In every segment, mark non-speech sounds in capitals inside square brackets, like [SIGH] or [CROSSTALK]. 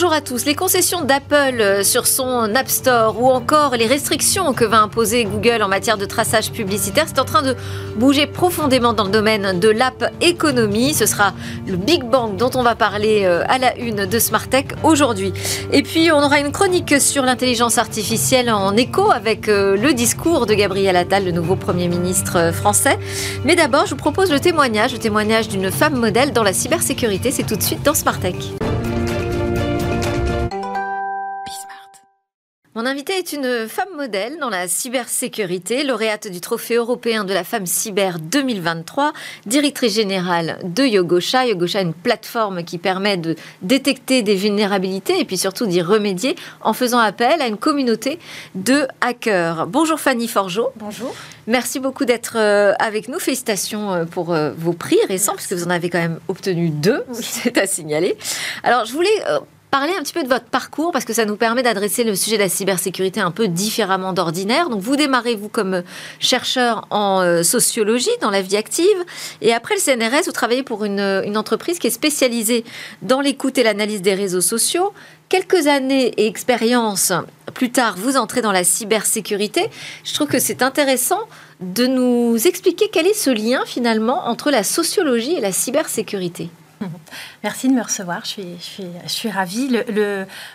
Bonjour à tous. Les concessions d'Apple euh, sur son App Store ou encore les restrictions que va imposer Google en matière de traçage publicitaire, c'est en train de bouger profondément dans le domaine de l'app économie. Ce sera le Big Bang dont on va parler euh, à la une de Smart Tech aujourd'hui. Et puis on aura une chronique sur l'intelligence artificielle en écho avec euh, le discours de Gabriel Attal, le nouveau Premier ministre français. Mais d'abord, je vous propose le témoignage, le témoignage d'une femme modèle dans la cybersécurité. C'est tout de suite dans Smart Tech. Mon invité est une femme modèle dans la cybersécurité, lauréate du Trophée européen de la femme cyber 2023, directrice générale de Yogosha. Yogosha est une plateforme qui permet de détecter des vulnérabilités et puis surtout d'y remédier en faisant appel à une communauté de hackers. Bonjour Fanny Forgeot. Bonjour. Merci beaucoup d'être euh, avec nous. Félicitations euh, pour euh, vos prix récents, puisque vous en avez quand même obtenu deux, [LAUGHS] c'est à signaler. Alors, je voulais parler un petit peu de votre parcours parce que ça nous permet d'adresser le sujet de la cybersécurité un peu différemment d'ordinaire. Donc vous démarrez vous comme chercheur en euh, sociologie dans la vie active et après le CNRS vous travaillez pour une, une entreprise qui est spécialisée dans l'écoute et l'analyse des réseaux sociaux. Quelques années et expériences plus tard, vous entrez dans la cybersécurité. Je trouve que c'est intéressant de nous expliquer quel est ce lien finalement entre la sociologie et la cybersécurité. [LAUGHS] Merci de me recevoir, je suis, ravie.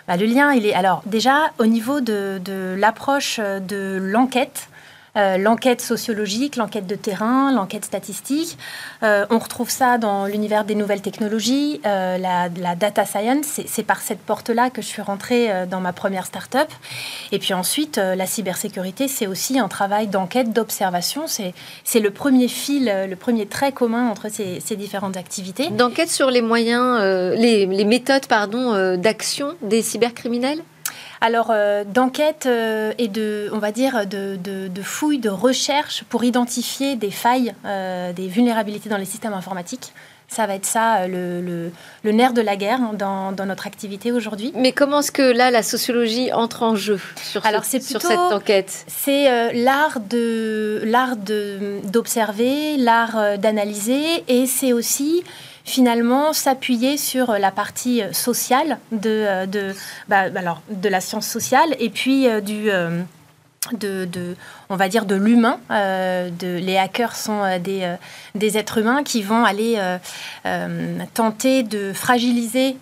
Bah, le, lien, il est alors déjà au niveau de l'approche de l'enquête. Euh, l'enquête sociologique, l'enquête de terrain, l'enquête statistique. Euh, on retrouve ça dans l'univers des nouvelles technologies, euh, la, data science. C'est par cette porte-là que je suis rentrée dans ma première start-up. Et puis ensuite, la cybersécurité, c'est aussi un travail d'enquête, d'observation. C'est le premier fil, le premier trait commun entre ces, différentes activités. D'enquête sur les moyens, les, les, méthodes pardon, d'action des cybercriminels? Alors, euh, d'enquête euh, et de, on va dire, de, de, de, fouilles, de recherche pour identifier des failles, euh, des vulnérabilités dans les systèmes informatiques. Ça va être ça, le, le, le nerf de la guerre dans, dans notre activité aujourd'hui. Mais comment est-ce que là, la sociologie entre en jeu sur, Alors, ce, sur cette enquête? C'est euh, l'art d'observer, l'art d'analyser, et c'est aussi finalement s'appuyer sur la partie sociale de, de, bah, alors, de la science sociale et puis euh, du... Euh, de, de, on va dire de l'humain. Euh, les hackers sont euh, des, euh, des, êtres humains qui vont aller euh, tenter de fragiliser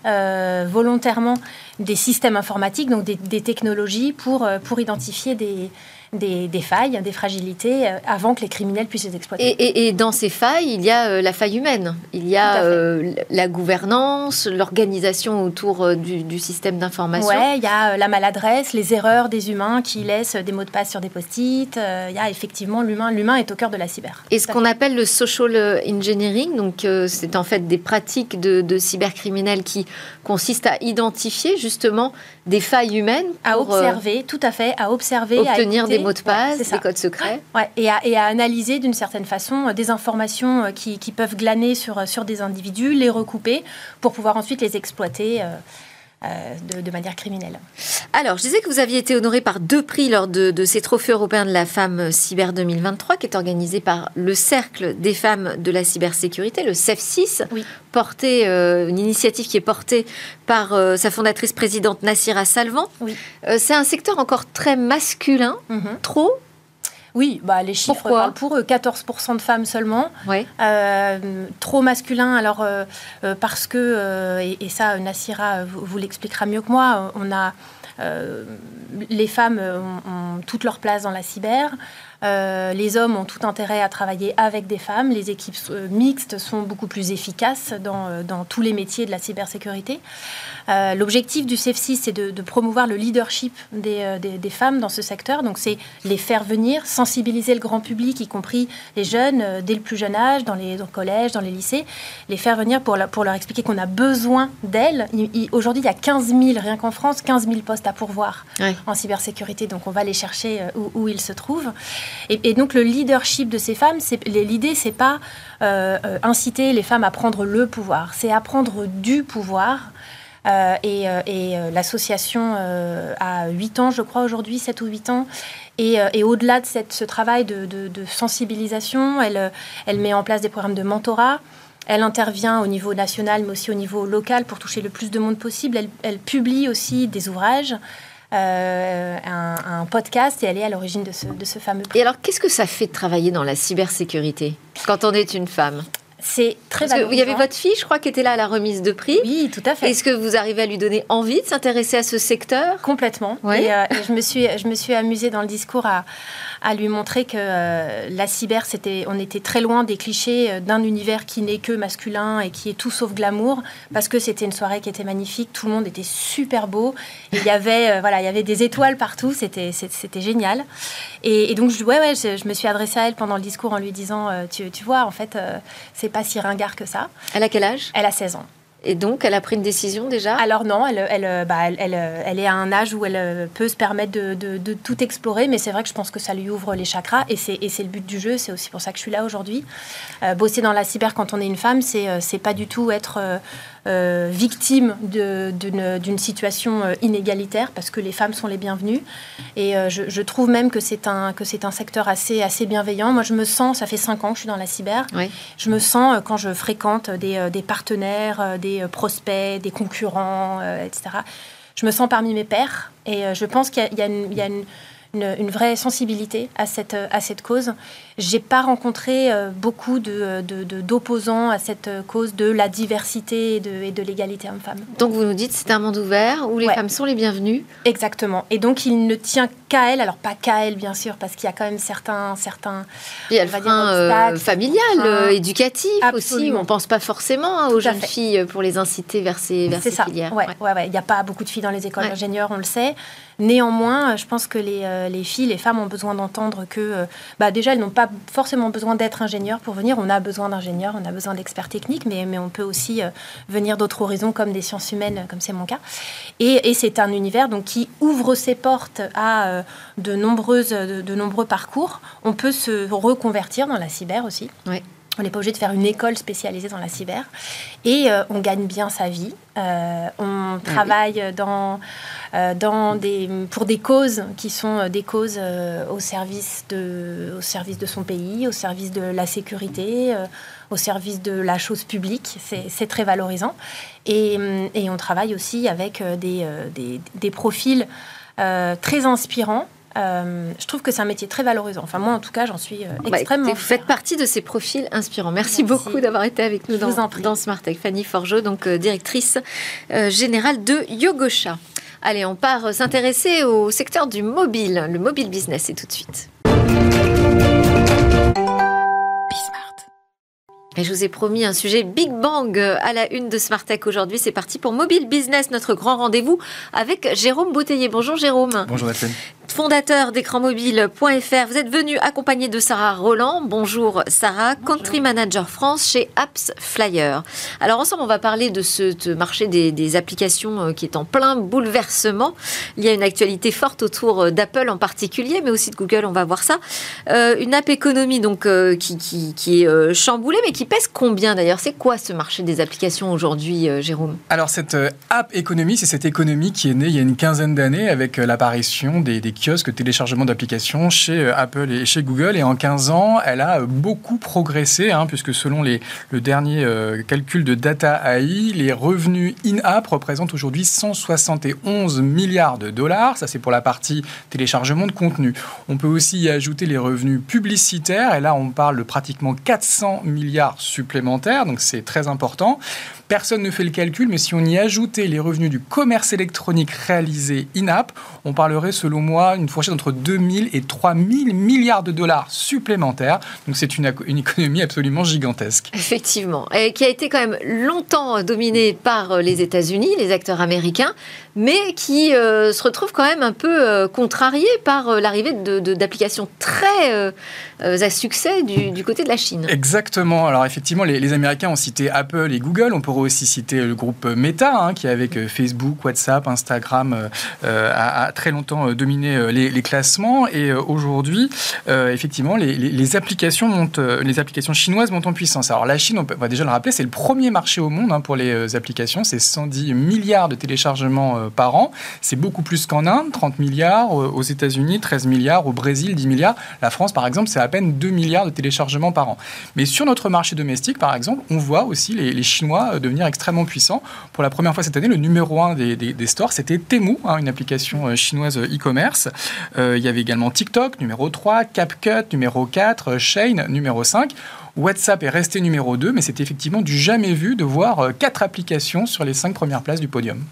volontairement des systèmes informatiques, donc des, des technologies, pour, pour identifier des, des, des, failles, des fragilités, euh, avant que les criminels puissent les exploiter. Et, et, et dans ces failles, il y a euh, la faille humaine. Il y a euh, la gouvernance, l'organisation autour du, du, système d'information. Oui, il y a la maladresse, les erreurs des humains qui laissent des mots de passe sur des post-it. il y a effectivement l'humain. L'humain est au cœur de la cyber. Et ce qu'on appelle le social engineering, donc c'est en fait des pratiques de, de cybercriminels qui consistent à identifier justement des failles humaines. à observer, tout à fait, à observer, obtenir à des mots de passe, ouais, des codes secrets. Ouais, et, à, et, à, analyser d'une certaine façon euh, des informations euh, qui, qui, peuvent glaner sur, euh, sur des individus, les recouper pour pouvoir ensuite les exploiter. Euh, de, de, manière criminelle. Alors, je disais que vous aviez été honoré par deux prix lors de, de, ces trophées européens de la femme cyber 2023, qui est organisé par le Cercle des femmes de la cybersécurité, le CEF6, oui. porté, euh, une initiative qui est portée par euh, sa fondatrice présidente Nassira Salvan. Oui. Euh, C'est un secteur encore très masculin, Mhm. mm -hmm. trop oui, bah, les chiffres Pourquoi parlent pour eux. 14% de femmes seulement. Oui. Euh, trop masculin, alors euh, euh, parce que, et, et, ça, Nassira vous, vous l'expliquera mieux que moi, on a. les femmes ont, ont, toute leur place dans la cyber. Euh, les hommes ont tout intérêt à travailler avec des femmes. Les équipes euh, mixtes sont beaucoup plus efficaces dans, euh, dans tous les métiers de la cybersécurité. Euh, L'objectif du CEF6, c'est de, de, promouvoir le leadership des, des, des, femmes dans ce secteur. Donc, c'est les faire venir, sensibiliser le grand public, y compris les jeunes, dès le plus jeune âge, dans les, dans le collège, dans les lycées, les faire venir pour, la, pour leur expliquer qu'on a besoin d'elles. Aujourd'hui, il y a 15 000, rien qu'en France, 15 000 postes à pourvoir oui. en cybersécurité. Donc, on va les chercher où, où ils se trouvent. Et, donc le leadership de ces femmes, l'idée, c'est pas euh, euh, inciter les femmes à prendre le pouvoir, c'est à prendre du pouvoir. Euh, et, l'association a 8 ans, je crois, aujourd'hui, 7 ou 8 ans. Et, au-delà de ce travail de, sensibilisation, elle, met en place des programmes de mentorat. Elle intervient au niveau national, mais aussi au niveau local pour toucher le plus de monde possible. Elle, publie aussi des ouvrages. Euh, un, podcast et elle est à l'origine de ce, de ce fameux. Et alors, qu'est-ce que ça fait de travailler dans la cybersécurité quand on est une femme? C'est très Parce Il y avait votre fille, je crois, qui était là à la remise de prix. Oui, tout à fait. Est-ce que vous arrivez à lui donner envie de s'intéresser à ce secteur? Complètement. Euh, et, je, me suis, je me suis amusée dans le discours à, à lui montrer que euh, la cyber, c'était, on était très loin des clichés euh, d'un univers qui n'est que masculin et qui est tout sauf glamour, parce que c'était une soirée qui était magnifique, tout le monde était super beau, il y avait, voilà, il y avait des étoiles partout, c'était, c'était génial. Et, donc, je, ouais, ouais, je, me suis adressée à elle pendant le discours en lui disant, tu, tu vois, en fait, c'est pas si ringard que ça. Elle a quel âge? Elle a 16 ans. Et donc, elle a pris une décision déjà? Alors non, elle, elle, bah, elle, elle, est à un âge où elle euh, peut se permettre de, de, tout explorer, mais c'est vrai que je pense que ça lui ouvre les chakras, et c'est le but du jeu, c'est aussi pour ça que je suis là aujourd'hui. Euh, bosser dans la cyber quand on est une femme, c'est euh, pas du tout être euh, victimes d'une situation euh, inégalitaire parce que les femmes sont les bienvenues. Et euh, je, trouve même que c'est un, que un secteur assez, assez bienveillant. Moi, je me sens, ça fait cinq ans que je suis dans la cyber, je me sens quand je fréquente des, des partenaires, des prospects, des concurrents, etc. Je me sens parmi mes pairs et je pense qu'il y, y, a une une, vraie sensibilité à cette, à cette cause. J'ai pas rencontré euh, beaucoup d'opposants de, d'opposants à cette cause de la diversité et de, et de l'égalité homme-femme. Donc vous nous dites c'est un monde ouvert où les femmes sont les bienvenues. Exactement. Et donc il ne tient elle, alors pas qu'à elle bien sûr, parce qu'il y a quand même certains... certains il y a le frein euh, familial, euh, éducatif aussi. On pense pas forcément hein, aux jeunes filles pour les inciter vers ces, vers ces ça. filières. Ouais, ouais. Ouais, Il n'y a pas beaucoup de filles dans les écoles d'ingénieurs, on le sait. Néanmoins, je pense que les, euh, les, filles, les femmes ont besoin d'entendre que, euh, bah déjà, elles n'ont pas forcément besoin d'être ingénieurs pour venir. On a besoin d'ingénieurs, on a besoin d'experts techniques, mais, mais on peut aussi euh, venir d'autres horizons comme des sciences humaines, comme c'est mon cas. Et, et c'est un univers donc, qui ouvre ses portes à de, nombreuses, de, nombreux parcours. On peut se reconvertir dans la cyber aussi. Oui. On n'est pas obligé de faire une école spécialisée dans la cyber. Et on gagne bien sa vie. on ah travaille dans euh, dans des, pour des causes qui sont euh, des causes euh, au, service de, au service de son pays, au service de la sécurité, au service de la chose publique. C'est très valorisant. Et, et, on travaille aussi avec des, des, des profils très inspirants. je trouve que c'est un métier très valorisant. Enfin, moi, en tout cas, j'en suis bah, extrêmement. vous faites partie de ces profils inspirants. Merci, beaucoup d'avoir été avec nous dans, dans Smart Tech. Fanny Forgeot, donc directrice générale de Yogosha. Allez, on part s'intéresser au secteur du mobile, le mobile business, et tout de suite. Et je vous ai promis un sujet Big Bang à la une de Smart Tech aujourd'hui. C'est parti pour Mobile Business, notre grand rendez-vous avec Jérôme Bouteiller. Bonjour Jérôme. Bonjour Nathalie fondateur d'écranmobile.fr. Vous êtes venu accompagné de Sarah Roland. Bonjour Sarah, Country Manager France chez Apps Flyer. Alors ensemble, on va parler de ce marché des, applications euh, qui est en plein bouleversement. Il y a une actualité forte autour euh, d'Apple en particulier, mais aussi de Google, on va voir ça. Euh, une app économie donc qui, qui, est chamboulée, mais qui pèse combien d'ailleurs? C'est quoi ce marché des applications aujourd'hui, Jérôme? Alors cette app économie, c'est cette économie qui est née il y a une quinzaine d'années avec l'apparition des, kiosques téléchargement d'applications chez euh, Apple et chez Google. Et en 15 ans, elle a euh, beaucoup progressé, hein, puisque selon les, le dernier euh, calcul de Data AI, les revenus in-app représentent aujourd'hui 171 milliards de dollars. Ça, c'est pour la partie téléchargement de contenu. On peut aussi y ajouter les revenus publicitaires. Et là, on parle de pratiquement 400 milliards supplémentaires. Donc, c'est très important. Personne ne fait le calcul, mais si on y ajoutait les revenus du commerce électronique réalisé in-app, on parlerait selon moi une fourchette entre 2000 et 3000 milliards de dollars supplémentaires. Donc c'est une, une, économie absolument gigantesque. Effectivement, et qui a été quand même longtemps dominée par les États-Unis, les acteurs américains, mais qui euh, se retrouve quand même un peu euh, contrarié par euh, l'arrivée d'applications très à succès du, côté de la Chine. Exactement. Alors effectivement, les, les Américains ont cité Apple et Google. On peut aussi citer le groupe Meta, hein, qui avec Facebook, WhatsApp, Instagram a, très longtemps dominé les, classements. Et aujourd'hui, effectivement, les, applications montent, les applications chinoises montent en puissance. Alors la Chine, on va déjà le rappeler, c'est le premier marché au monde hein, pour les applications. C'est 110 milliards de téléchargements par an. C'est beaucoup plus qu'en Inde, 30 milliards, aux États-Unis 13 milliards, au Brésil 10 milliards. La France, par exemple, c'est à peine 2 milliards de téléchargements par an. Mais sur notre marché domestique, par exemple, on voit aussi les, Chinois euh, devenir extrêmement puissants. Pour la première fois cette année, le numéro 1 des, stores, c'était Temu, hein, une application euh, chinoise euh, e-commerce. il y avait également TikTok, numéro 3, CapCut, numéro 4, Shane, numéro 5. WhatsApp est resté numéro 2, mais c'est effectivement du jamais vu de voir euh, quatre applications sur les cinq premières places du podium.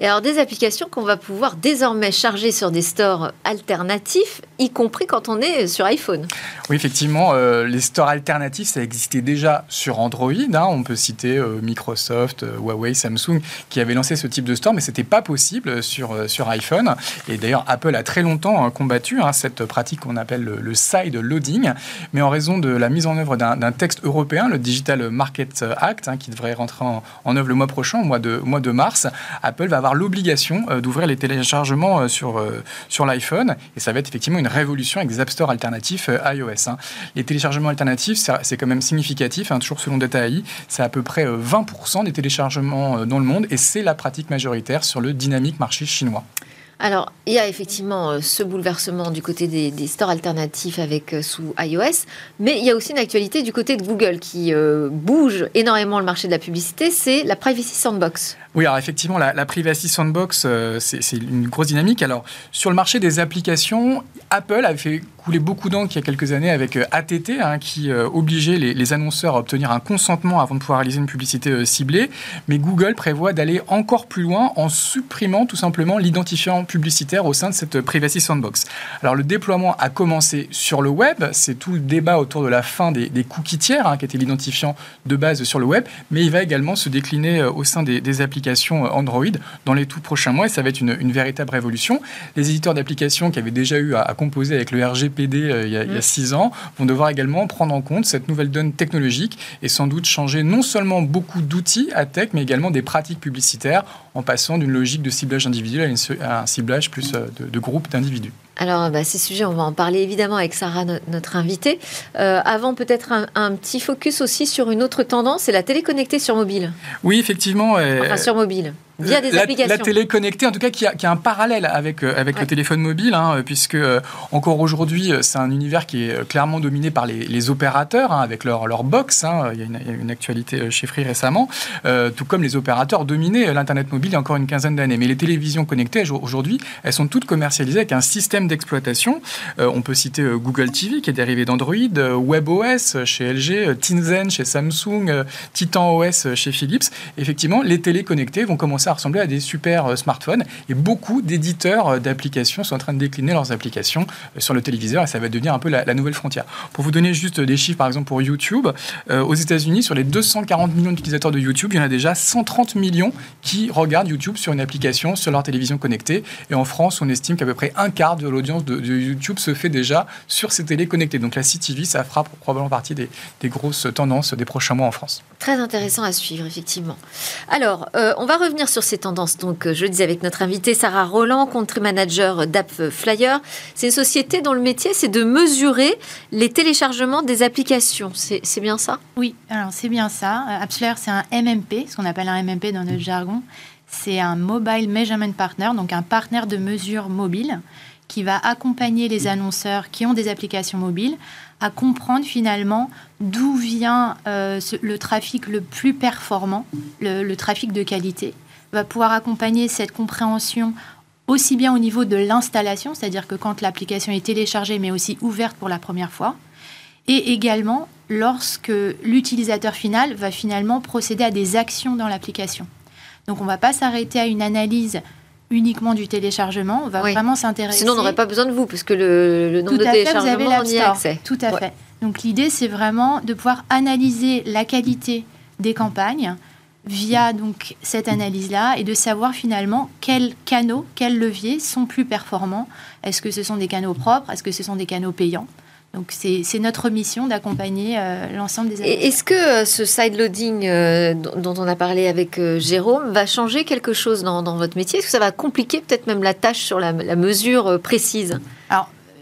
Et alors des applications qu'on va pouvoir désormais charger sur des stores alternatifs, y compris quand on est sur iPhone. Oui, effectivement, euh, les stores alternatifs, ça existait déjà sur Android. Hein. On peut citer euh, Microsoft, Huawei, Samsung, qui avaient lancé ce type de store, mais ce n'était pas possible sur, sur iPhone. Et d'ailleurs, Apple a très longtemps hein, combattu hein, cette pratique qu'on appelle le, side loading, mais en raison de la mise en œuvre d'un un texte européen, le Digital Market Act, qui devrait rentrer en, œuvre le mois prochain, au mois de, mois de mars, Apple va avoir l'obligation euh, d'ouvrir les téléchargements euh, sur, euh, sur l'iPhone. Et ça va être effectivement une révolution avec des App Store alternatifs iOS. Hein. Les téléchargements alternatifs, c'est quand même significatif, hein, toujours selon Data AI, c'est à peu près 20% des téléchargements dans le monde et c'est la pratique majoritaire sur le dynamique marché chinois. Alors, il y a effectivement euh, ce bouleversement du côté des, stores alternatifs avec euh, sous iOS, mais il y a aussi une actualité du côté de Google qui euh, bouge énormément le marché de la publicité, c'est la Privacy Sandbox. Oui, alors effectivement, la, Privacy Sandbox, c'est une grosse dynamique. Alors, sur le marché des applications, Apple a fait couler beaucoup d'encre il y a quelques années avec ATT, hein, qui obligeait les, annonceurs à obtenir un consentement avant de pouvoir réaliser une publicité ciblée. Mais Google prévoit d'aller encore plus loin en supprimant tout simplement l'identifiant publicitaire au sein de cette Privacy Sandbox. Alors le déploiement a commencé sur le web, c'est tout le débat autour de la fin des, cookies tiers, hein, qui était l'identifiant de base sur le web, mais il va également se décliner euh, au sein des, applications euh, Android dans les tout prochains mois et ça va être une, véritable révolution. Les éditeurs d'applications qui avaient déjà eu à, composer avec le RGPD euh, il, y a, il, y a, six ans vont devoir également prendre en compte cette nouvelle donne technologique et sans doute changer non seulement beaucoup d'outils à tech, mais également des pratiques publicitaires en passant d'une logique de ciblage individuel à, un ciblage plus euh, de, de groupes d'individus. Alors, bah, ces sujets, on va en parler évidemment avec Sarah, notre invitée. Euh, avant, peut-être un, petit focus aussi sur une autre tendance, c'est la télé connectée sur mobile. Oui, effectivement. Enfin, sur mobile via des la, applications. La télé connectée, en tout cas, qui a, qui a un parallèle avec, euh, avec le téléphone mobile, hein, puisque euh, encore aujourd'hui, euh, c'est un univers qui est clairement dominé par les, les opérateurs, hein, avec leur, leur box. Hein, il, y a une, une, actualité chez Free récemment, tout comme les opérateurs dominaient l'Internet mobile il y a encore une quinzaine d'années. Mais les télévisions connectées, aujourd'hui, elles sont toutes commercialisées avec un système d'exploitation. on peut citer Google TV, qui est dérivé d'Android, WebOS chez LG, Tizen chez Samsung, Titan OS chez Philips. Effectivement, les télé connectées vont commencer à ressembler à des super euh, smartphones. Et beaucoup d'éditeurs euh, d'applications sont en train de décliner leurs applications euh, sur le téléviseur et ça va devenir un peu la, nouvelle frontière. Pour vous donner juste des chiffres, par exemple pour YouTube, aux États-Unis, sur les 240 millions d'utilisateurs de YouTube, il y en a déjà 130 millions qui regardent YouTube sur une application sur leur télévision connectée. Et en France, on estime qu'à peu près un quart de l'audience de, YouTube se fait déjà sur ces télés connectées. Donc la CTV, ça fera probablement partie des, grosses tendances des prochains mois en France. Très intéressant à suivre, effectivement. Alors, on va revenir sur ces tendances. Donc, euh, je le disais avec notre invitée Sarah Roland, country manager d'App Flyer. C'est une société dont le métier, c'est de mesurer les téléchargements des applications. C'est bien ça? Oui, alors c'est bien ça. Euh, AppsFlyer, c'est un MMP, ce qu'on appelle un MMP dans notre jargon. C'est un Mobile Measurement Partner, donc un partenaire de mesure mobile qui va accompagner les annonceurs qui ont des applications mobiles à comprendre finalement d'où vient euh, le trafic le plus performant, le trafic de qualité va pouvoir accompagner cette compréhension aussi bien au niveau de l'installation, c'est-à-dire que quand l'application est téléchargée mais aussi ouverte pour la première fois, et également lorsque l'utilisateur final va finalement procéder à des actions dans l'application. Donc on ne va pas s'arrêter à une analyse uniquement du téléchargement, on va vraiment s'intéresser. Sinon on n'aurait pas besoin de vous, puisque le, le nombre de téléchargements, on y a accès. Tout à fait. Donc l'idée, c'est vraiment de pouvoir analyser la qualité des campagnes, via donc cette analyse-là et de savoir finalement quels canaux, quels leviers sont plus performants. Est-ce que ce sont des canaux propres? Est-ce que ce sont des canaux payants? Donc c'est notre mission d'accompagner euh, l'ensemble des Est-ce que euh, ce sideloading euh, dont on a parlé avec Jérôme va changer quelque chose dans, votre métier? Est-ce que ça va compliquer peut-être même la tâche sur la, mesure précise?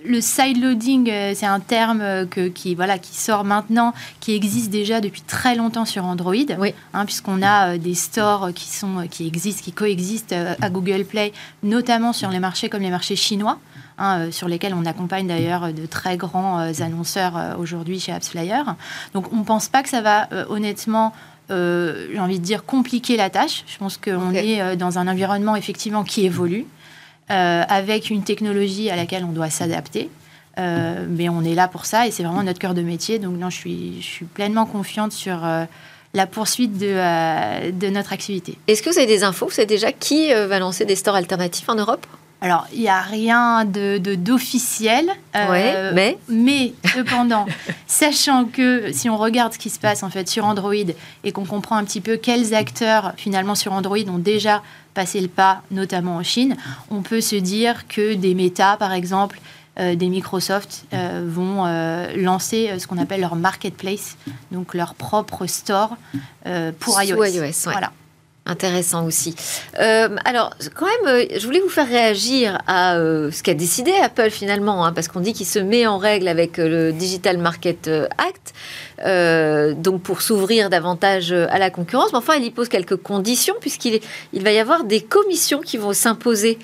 Le sideloading, c'est un terme que, qui, voilà, qui sort maintenant, qui existe déjà depuis très longtemps sur Android, oui. Hein, puisqu'on a des stores qui, sont, qui existent, qui coexistent à Google Play, notamment sur les marchés comme les marchés chinois. Hein, euh, sur lesquels on accompagne d'ailleurs de très grands euh, annonceurs euh, aujourd'hui chez AppsFlyer. Donc on ne pense pas que ça va honnêtement j'ai envie de dire, compliquer la tâche. Je pense qu'on est dans un environnement effectivement qui évolue, avec une technologie à laquelle on doit s'adapter. mais on est là pour ça et c'est vraiment notre cœur de métier. Donc non, je suis, je suis pleinement confiante sur la poursuite de, de notre activité. Est-ce que vous avez des infos? Vous savez déjà qui va lancer des stores alternatifs en Europe? Alors, il n'y a rien de, d'officiel. Euh, mais? Mais, cependant, [LAUGHS] sachant que si on regarde ce qui se passe en fait sur Android et qu'on comprend un petit peu quels acteurs, finalement, sur Android ont déjà passé le pas, notamment en Chine, on peut se dire que des Meta, par exemple, euh, des Microsoft euh, vont lancer ce qu'on appelle leur marketplace, donc leur propre store pour iOS. Voilà. Intéressant aussi. Euh, alors, quand même, euh, je voulais vous faire réagir à euh, ce qu'a décidé Apple finalement, hein, parce qu'on dit qu'il se met en règle avec le Digital Market Act, donc pour s'ouvrir davantage à la concurrence. Mais enfin, il y pose quelques conditions, puisqu'il il va y avoir des commissions qui vont s'imposer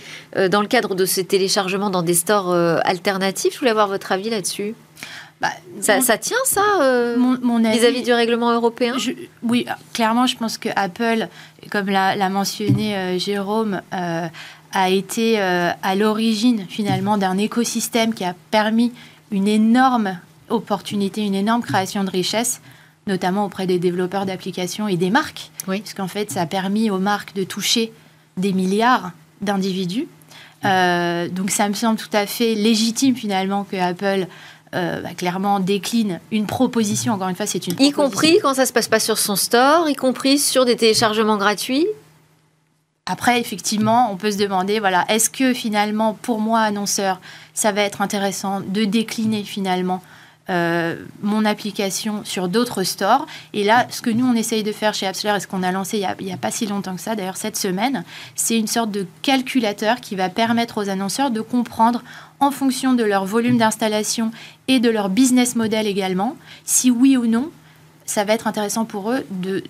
dans le cadre de ce téléchargement dans des stores alternatifs. Je voulais avoir votre avis là-dessus. Bah, ça, tient, ça, euh, vis-à-vis du règlement européen? Oui, clairement, je pense que Apple, comme l'a mentionné euh, Jérôme, euh, a été à l'origine, finalement, d'un écosystème qui a permis une énorme opportunité, une énorme création de richesse, notamment auprès des développeurs d'applications et des marques. Oui. Puisqu'en fait, ça a permis aux marques de toucher des milliards d'individus. donc ça me semble tout à fait légitime, finalement, que Apple euh, bah, clairement décline une proposition. Encore une fois, c'est une Y compris quand ça se passe pas sur son store, y compris sur des téléchargements gratuits. Après, effectivement, on peut se demander, voilà, est-ce que finalement, pour moi, annonceur, ça va être intéressant de décliner finalement euh, mon application sur d'autres stores. Et là, ce que nous, on essaye de faire chez AppsFlyer et ce qu'on a lancé il n'y a, pas si longtemps que ça, d'ailleurs cette semaine, c'est une sorte de calculateur qui va permettre aux annonceurs de comprendre en fonction de leur volume d'installation et de leur business model également, si oui ou non, ça va être intéressant pour eux de,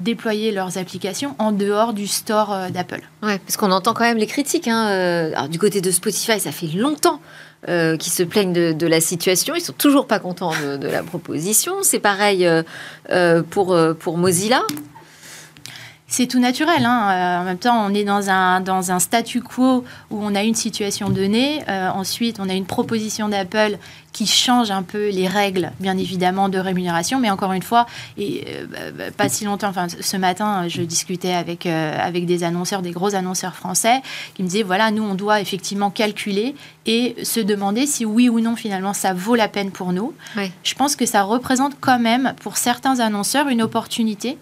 déployer leurs applications en dehors du store euh, d'Apple. Ouais, parce qu'on entend quand même les critiques. Hein, euh, du côté de Spotify, ça fait longtemps euh, qui se plaignent de, la situation. Ils sont toujours pas contents de, la proposition. C'est pareil euh, euh, pour, pour Mozilla. C'est tout naturel. Hein. en même temps, on est dans un, dans un statu quo où on a une situation donnée. ensuite, on a une proposition d'Apple qui change un peu les règles, bien évidemment, de rémunération. Mais encore une fois, et euh, bah, pas si longtemps, enfin ce matin, je discutais avec, euh, avec des annonceurs, des gros annonceurs français, qui me disaient, voilà, nous, on doit effectivement calculer et se demander si oui ou non, finalement, ça vaut la peine pour nous. Je pense que ça représente quand même, pour certains annonceurs, une opportunité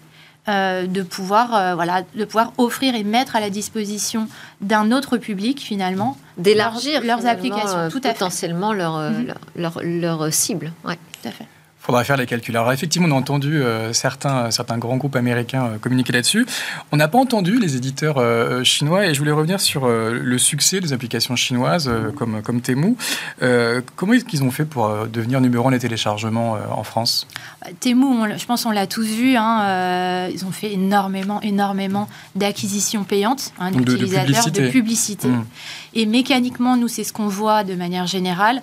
euh, de, pouvoir, euh, voilà, de pouvoir offrir et mettre à la disposition d'un autre public, finalement, d'élargir leurs applications. Euh, tout potentiellement leur, mhm. leur, leur, cible. Ouais. Tout à fait faudra faire les calculs. Alors effectivement, on a entendu euh, certains, certains grands groupes américains euh, communiquer là-dessus. On n'a pas entendu les éditeurs euh, chinois et je voulais revenir sur le succès des applications chinoises comme, comme Temu. comment est-ce qu'ils ont fait pour devenir numéro un des téléchargements en France? Temu, je pense qu'on l'a tous vu, hein, ils ont fait énormément, énormément d'acquisitions payantes hein, d'utilisateurs, de, publicité. Mmh. Et mécaniquement, nous, c'est ce qu'on voit de manière générale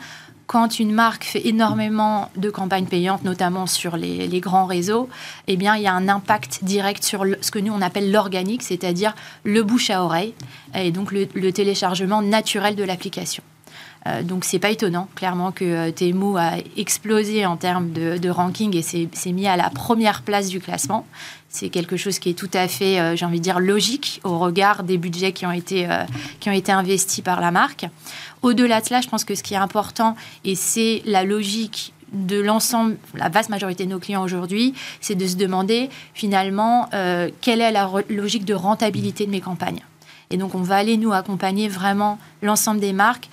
quand une marque fait énormément de campagnes payantes, notamment sur les, grands réseaux, eh il y a un impact direct sur ce que nous on appelle l'organique, c'est-à-dire le bouche à oreille et donc le, téléchargement naturel de l'application. Euh, donc c'est pas étonnant, clairement, que euh, a explosé en termes de, ranking et s'est mis à la première place du classement. C'est quelque chose qui est tout à fait, euh, j'ai envie de dire, logique au regard des budgets qui ont été, qui ont été investis par la marque. Au-delà de cela, je pense que ce qui est important, et c'est la logique de l'ensemble, la vaste majorité de nos clients aujourd'hui, c'est de se demander finalement euh, quelle est la logique de rentabilité de mes campagnes. Et donc on va aller nous accompagner vraiment l'ensemble des marques,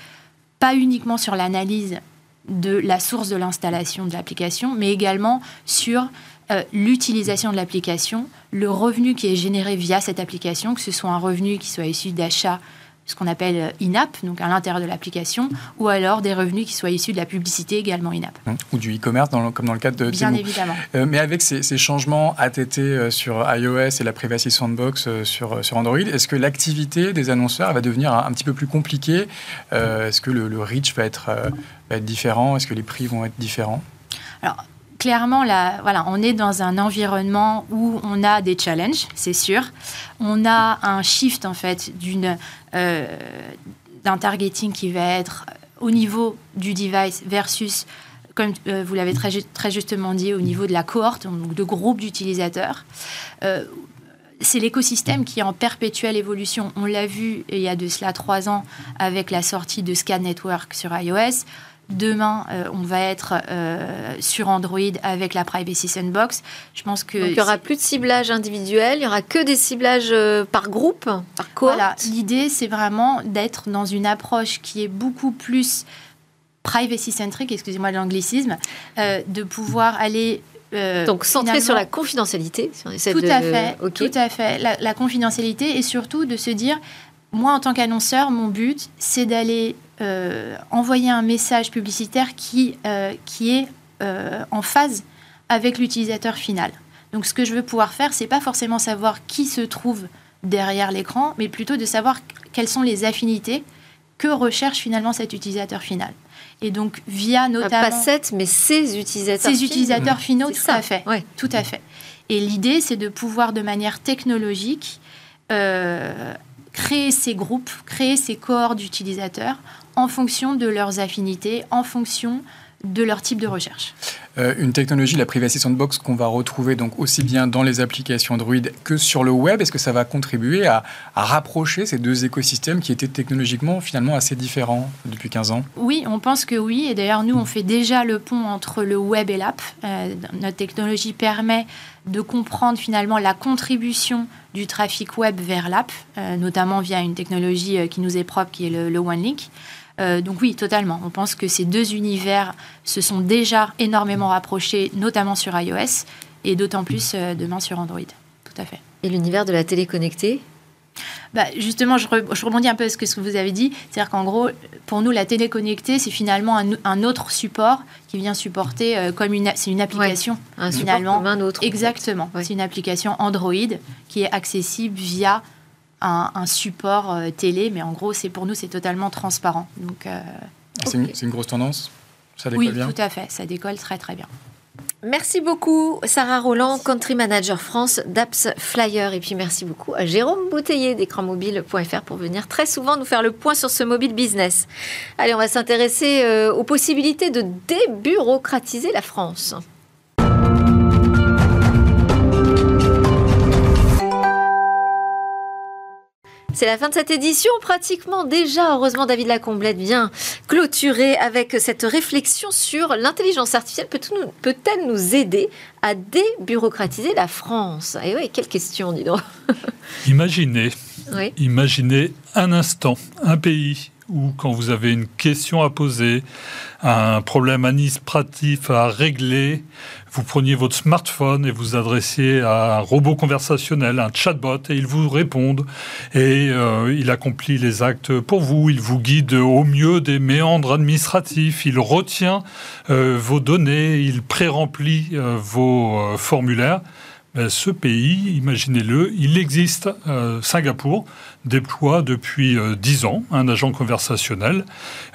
pas uniquement sur l'analyse de la source de l'installation de l'application, mais également sur euh, l'utilisation de l'application, le revenu qui est généré via cette application, que ce soit un revenu qui soit issu d'achat ce qu'on appelle euh, in-app, donc à l'intérieur de l'application, ou alors des revenus qui soient issus de la publicité également in-app. Mmh. Ou du e-commerce, comme dans le cadre de Bien évidemment. Euh, mais avec ces, changements ATT euh, sur iOS et la Privacy Sandbox sur, sur Android, est-ce que l'activité des annonceurs va devenir un, petit peu plus compliquée? Est-ce que le, reach va être, va être différent? Est-ce que les prix vont être différents? Alors, clairement, là, voilà, on est dans un environnement où on a des challenges, c'est sûr. On a un shift, en fait, d'une, d'un targeting qui va être au niveau du device versus, comme euh, vous l'avez très, très, justement dit, au niveau de la cohorte, donc de groupe d'utilisateurs. Euh, c'est l'écosystème qui est en perpétuelle évolution. On l'a vu il y a de cela trois ans avec la sortie de Scan Network sur iOS. Demain, euh, on va être euh, sur Android avec la Privacy Sandbox. Je pense que il y aura plus de ciblage individuel, il y aura que des ciblages euh, par groupe, par cohorte. Voilà, l'idée c'est vraiment d'être dans une approche qui est beaucoup plus privacy centric, excusez-moi l'anglicisme, de pouvoir aller Donc centré sur la confidentialité. tout, à fait, tout à fait. la confidentialité et surtout de se dire, moi en tant qu'annonceur, mon but c'est d'aller envoyer un message publicitaire qui, euh, qui est euh, en phase avec l'utilisateur final. Donc ce que je veux pouvoir faire, c'est pas forcément savoir qui se trouve derrière l'écran, mais plutôt de savoir quelles sont les affinités que recherche finalement cet utilisateur final. Et donc via notamment pas cette, mais ces utilisateurs. Ces utilisateurs finaux, tout à fait, tout à fait. Et l'idée, c'est de pouvoir de manière technologique créer ces groupes, créer ces corps d'utilisateurs en fonction de leurs affinités, en fonction de leur type de recherche. Euh, une technologie, la Privacy Sandbox, qu'on va retrouver donc aussi bien dans les applications Android que sur le web, est-ce que ça va contribuer à, rapprocher ces deux écosystèmes qui étaient technologiquement finalement assez différents depuis 15 ans? Oui, on pense que oui. Et d'ailleurs, nous, on fait déjà le pont entre le web et l'app. Euh, notre technologie permet de comprendre finalement la contribution du trafic web vers l'app, euh, notamment via une technologie qui nous est propre, qui est le, le OneLink. Euh, donc oui, totalement. On pense que ces deux univers se sont déjà énormément rapprochés, notamment sur iOS, et d'autant plus euh, demain sur Android. Tout à fait. Et l'univers de la télé connectée? Bah, justement, je, rebondis un peu sur ce que vous avez dit. C'est-à-dire qu'en gros, pour nous, la télé connectée, c'est finalement un, autre support qui vient supporter euh, comme une, c'est une application. un finalement. comme un autre. Exactement. C'est une application Android qui est accessible via un, support euh, télé, mais en gros, c'est pour nous, c'est totalement transparent. Donc, euh, c'est, une, grosse tendance? Ça décolle oui, tout à fait. Ça décolle très, très bien. Merci beaucoup, Sarah Roland, Country Manager France d'Apps Flyer. Et puis merci beaucoup à Jérôme Bouteiller d'écranmobile.fr pour venir très souvent nous faire le point sur ce mobile business. Allez, on va s'intéresser euh, aux possibilités de débureaucratiser la France. C'est la fin de cette édition, pratiquement déjà. Heureusement, David Lacomblette vient clôturer avec cette réflexion sur l'intelligence artificielle. Peut-elle nous aider à débureaucratiser la France? Et eh oui, quelle question, dis donc. Imaginez, imaginez un instant un pays où quand vous avez une question à poser, un problème administratif à régler, vous preniez votre smartphone et vous adressiez à un robot conversationnel, un chatbot, et il vous répond et euh, il accomplit les actes pour vous, il vous guide au mieux des méandres administratifs, il retient euh, vos données, il pré-remplit euh, vos formulaires. Ce pays, imaginez-le, il existe. Singapour déploie depuis dix ans un agent conversationnel.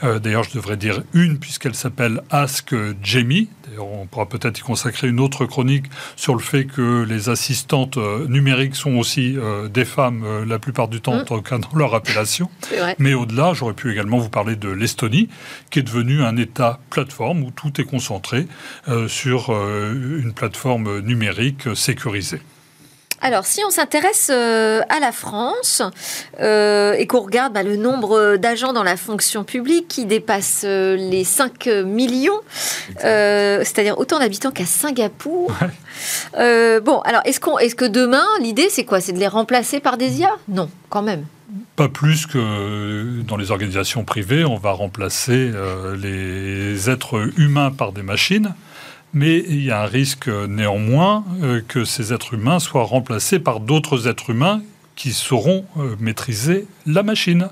D'ailleurs, je devrais dire une, puisqu'elle s'appelle Ask Jamie on pourra peut-être y consacrer une autre chronique sur le fait que les assistantes euh, numériques sont aussi euh, des femmes euh, la plupart du temps, en tout cas dans leur appellation. [LAUGHS] Mais au-delà, j'aurais pu également vous parler de l'Estonie, qui est devenue un État plateforme où tout est concentré sur une plateforme numérique sécurisée. Alors, si on s'intéresse euh, à la France euh, et qu'on regarde bah, le nombre d'agents dans la fonction publique qui dépasse euh, les 5 millions, c'est-à-dire autant d'habitants qu'à Singapour. bon, alors, est-ce, qu'on, est-ce que demain, l'idée, c'est quoi? C'est de les remplacer par des IA Non, quand même. Pas plus que dans les organisations privées, on va remplacer les êtres humains par des machines mais il y a un risque néanmoins euh, que ces êtres humains soient remplacés par d'autres êtres humains qui sauront euh, maîtriser la machine.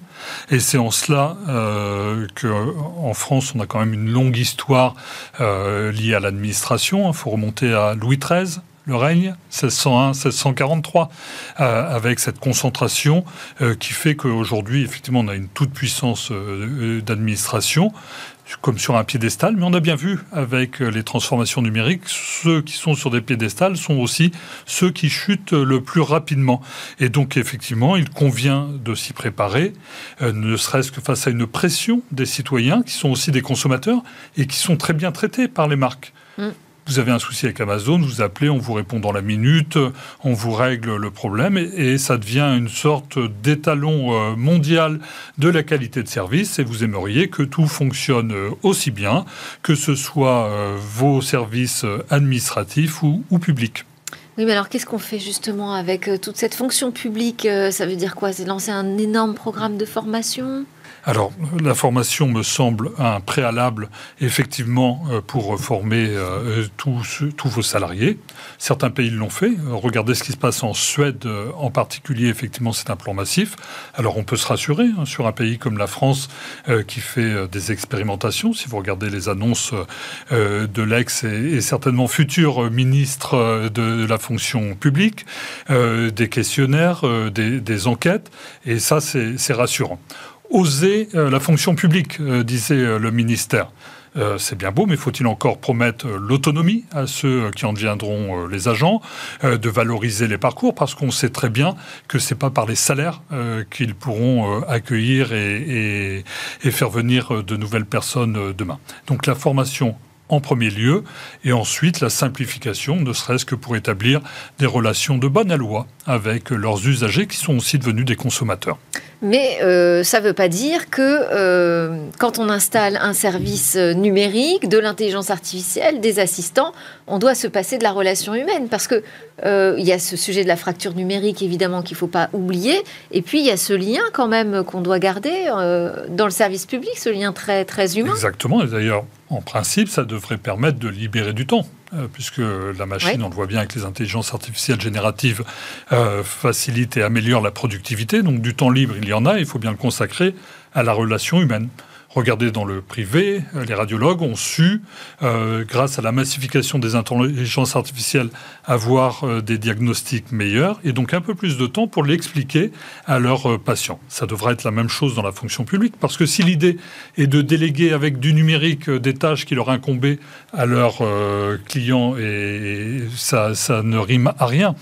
Et c'est en cela euh, qu'en France, on a quand même une longue histoire liée à l'administration. Il faut remonter à Louis XIII, le règne, 1601-1643, avec cette concentration qui fait qu'aujourd'hui, effectivement, on a une toute puissance d'administration comme sur un piédestal, mais on a bien vu avec les transformations numériques, ceux qui sont sur des piédestals sont aussi ceux qui chutent le plus rapidement. Et donc effectivement, il convient de s'y préparer, euh, ne serait-ce que face à une pression des citoyens, qui sont aussi des consommateurs, et qui sont très bien traités par les marques. Mm. Vous avez un souci avec Amazon, vous appelez, on vous répond dans la minute, on vous règle le problème et, ça devient une sorte d'étalon euh, mondial de la qualité de service et vous aimeriez que tout fonctionne euh, aussi bien, que ce soit euh, vos services administratifs ou, ou publics. Oui, mais alors qu'est-ce qu'on fait justement avec toute cette fonction publique Ça veut dire quoi? C'est lancer un énorme programme de formation? Alors, la formation me semble un préalable, effectivement, euh, pour former euh, tous, vos salariés. Certains pays l'ont fait. Regardez ce qui se passe en Suède, euh, en particulier, effectivement, c'est un plan massif. Alors, on peut se rassurer hein, sur un pays comme la France qui fait des expérimentations. Si vous regardez les annonces de l'ex et, certainement futur ministre de la fonction publique, des questionnaires, des enquêtes, et ça, c'est rassurant oser euh, la fonction publique, euh, disait euh, le ministère. c'est bien beau, mais faut-il encore promettre l'autonomie à ceux qui en deviendront les agents, de valoriser les parcours, parce qu'on sait très bien que c'est pas par les salaires qu'ils pourront accueillir et, et, faire venir de nouvelles personnes demain. Donc la formation en premier lieu, et ensuite la simplification, ne serait-ce que pour établir des relations de bonne loi avec leurs usagers qui sont aussi devenus des consommateurs. Mais euh, ça ne veut pas dire que euh, quand on installe un service numérique, de l'intelligence artificielle, des assistants, on doit se passer de la relation humaine. Parce qu'il euh, y a ce sujet de la fracture numérique, évidemment, qu'il ne faut pas oublier. Et puis, il y a ce lien quand même qu'on doit garder dans le service public, ce lien très, très humain. Exactement. Et d'ailleurs, en principe, ça devrait permettre de libérer du temps. Euh, puisque la machine, on le voit bien avec les intelligences artificielles génératives, euh, facilite et améliore la productivité. Donc du temps libre, il y en a, il faut bien le consacrer à la relation humaine. Regardez dans le privé, euh, les radiologues ont su, euh, grâce à la massification des intelligences artificielles, avoir euh, des diagnostics meilleurs et donc un peu plus de temps pour l'expliquer à leurs patients. Ça devrait être la même chose dans la fonction publique parce que si l'idée est de déléguer avec du numérique des tâches qui leur incombaient à leurs clients, et ça, ça ne rime à rien.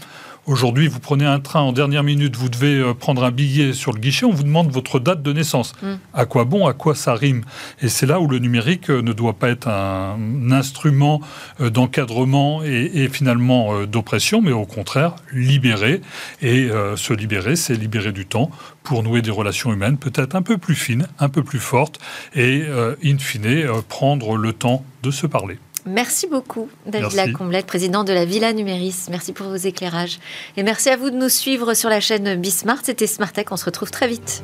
Aujourd'hui, vous prenez un train en dernière minute, vous devez euh, prendre un billet sur le guichet, on vous demande votre date de naissance. Mm. À quoi bon À quoi ça rime? Et c'est là où le numérique euh, ne doit pas être un instrument euh, d'encadrement et, finalement d'oppression, mais au contraire libérer. Et se libérer, c'est libérer du temps pour nouer des relations humaines peut-être un peu plus fines, un peu plus fortes, et in fine prendre le temps de se parler. Merci beaucoup, David Lacomblette, président de la Villa Numéris. Merci pour vos éclairages. Et merci à vous de nous suivre sur la chaîne Bismart. C'était Smartech. On se retrouve très vite.